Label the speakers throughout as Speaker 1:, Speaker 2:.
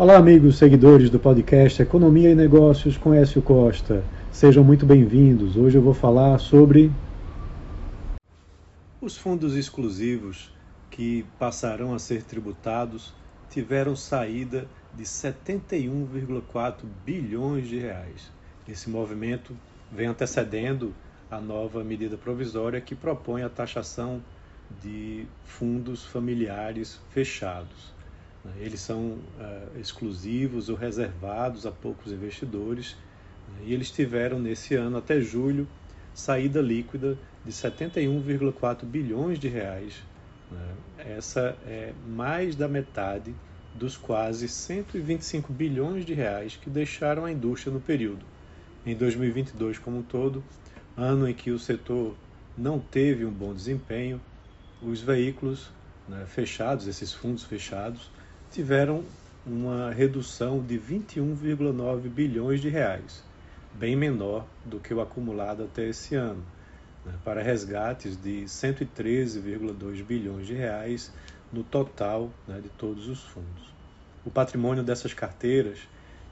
Speaker 1: Olá, amigos seguidores do podcast Economia e Negócios com Écio Costa. Sejam muito bem-vindos. Hoje eu vou falar sobre os fundos exclusivos que passarão a ser tributados tiveram saída de 71,4 bilhões de reais. Esse movimento vem antecedendo a nova medida provisória que propõe a taxação de fundos familiares fechados. Né? Eles são uh, exclusivos ou reservados a poucos investidores né? e eles tiveram nesse ano até julho saída líquida de 71,4 bilhões de reais. Né? Essa é mais da metade dos quase 125 bilhões de reais que deixaram a indústria no período. Em 2022 como um todo, ano em que o setor não teve um bom desempenho, os veículos né, fechados, esses fundos fechados, tiveram uma redução de 21,9 bilhões de reais, bem menor do que o acumulado até esse ano, né, para resgates de 113,2 bilhões de reais no total né, de todos os fundos. O patrimônio dessas carteiras,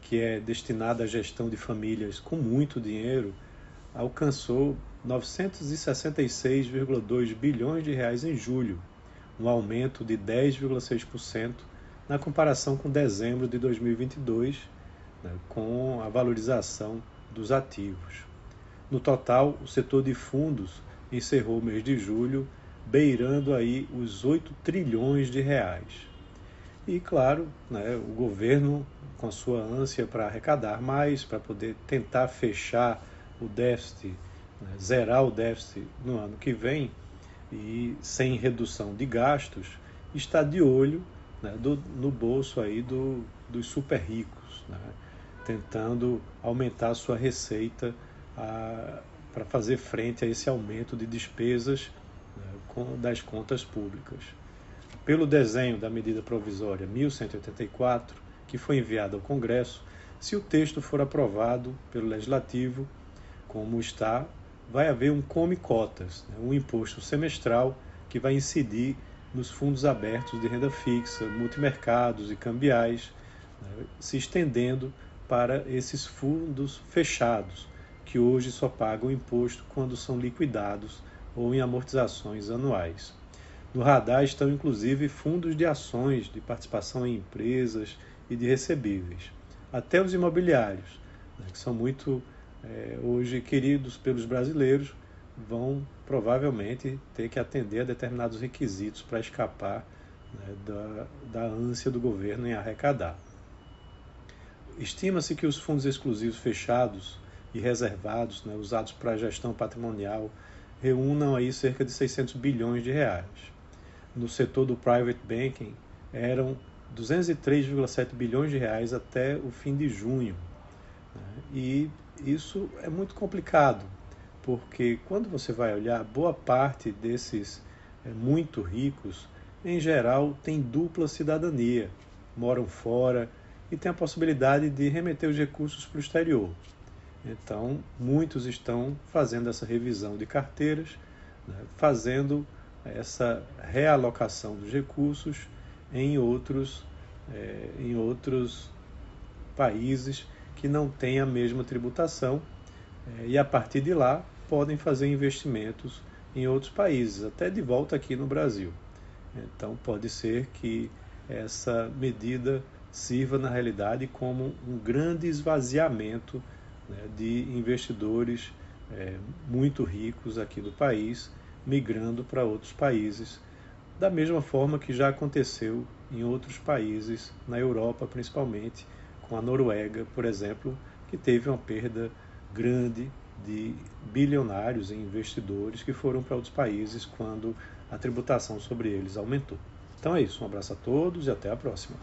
Speaker 1: que é destinado à gestão de famílias com muito dinheiro, alcançou 966,2 bilhões de reais em julho, um aumento de 10,6% na comparação com dezembro de 2022, né, com a valorização dos ativos. No total, o setor de fundos encerrou o mês de julho beirando aí os 8 trilhões de reais. E claro, né, o governo com a sua ânsia para arrecadar mais, para poder tentar fechar o déficit, né, zerar o déficit no ano que vem e sem redução de gastos, está de olho né, do, no bolso aí do, dos super ricos, né, tentando aumentar a sua receita para fazer frente a esse aumento de despesas né, com, das contas públicas. Pelo desenho da medida provisória 1184, que foi enviada ao Congresso, se o texto for aprovado pelo Legislativo, como está, vai haver um come cotas, né, um imposto semestral que vai incidir nos fundos abertos de renda fixa, multimercados e cambiais, né, se estendendo para esses fundos fechados, que hoje só pagam imposto quando são liquidados ou em amortizações anuais. No radar estão inclusive fundos de ações, de participação em empresas e de recebíveis. Até os imobiliários, né, que são muito é, hoje queridos pelos brasileiros, vão provavelmente ter que atender a determinados requisitos para escapar né, da, da ânsia do governo em arrecadar. Estima-se que os fundos exclusivos fechados e reservados, né, usados para gestão patrimonial, reúnam aí cerca de 600 bilhões de reais. No setor do private banking, eram 203,7 bilhões de reais até o fim de junho. Né, e isso é muito complicado, porque quando você vai olhar, boa parte desses é, muito ricos, em geral, tem dupla cidadania, moram fora e tem a possibilidade de remeter os recursos para o exterior. Então, muitos estão fazendo essa revisão de carteiras, né, fazendo essa realocação dos recursos em outros, é, em outros países que não têm a mesma tributação, é, e a partir de lá podem fazer investimentos em outros países, até de volta aqui no Brasil. Então, pode ser que essa medida sirva, na realidade, como um grande esvaziamento né, de investidores é, muito ricos aqui do país, migrando para outros países, da mesma forma que já aconteceu em outros países, na Europa principalmente, com a Noruega, por exemplo, que teve uma perda grande de bilionários e investidores que foram para outros países quando a tributação sobre eles aumentou. Então é isso, um abraço a todos e até a próxima.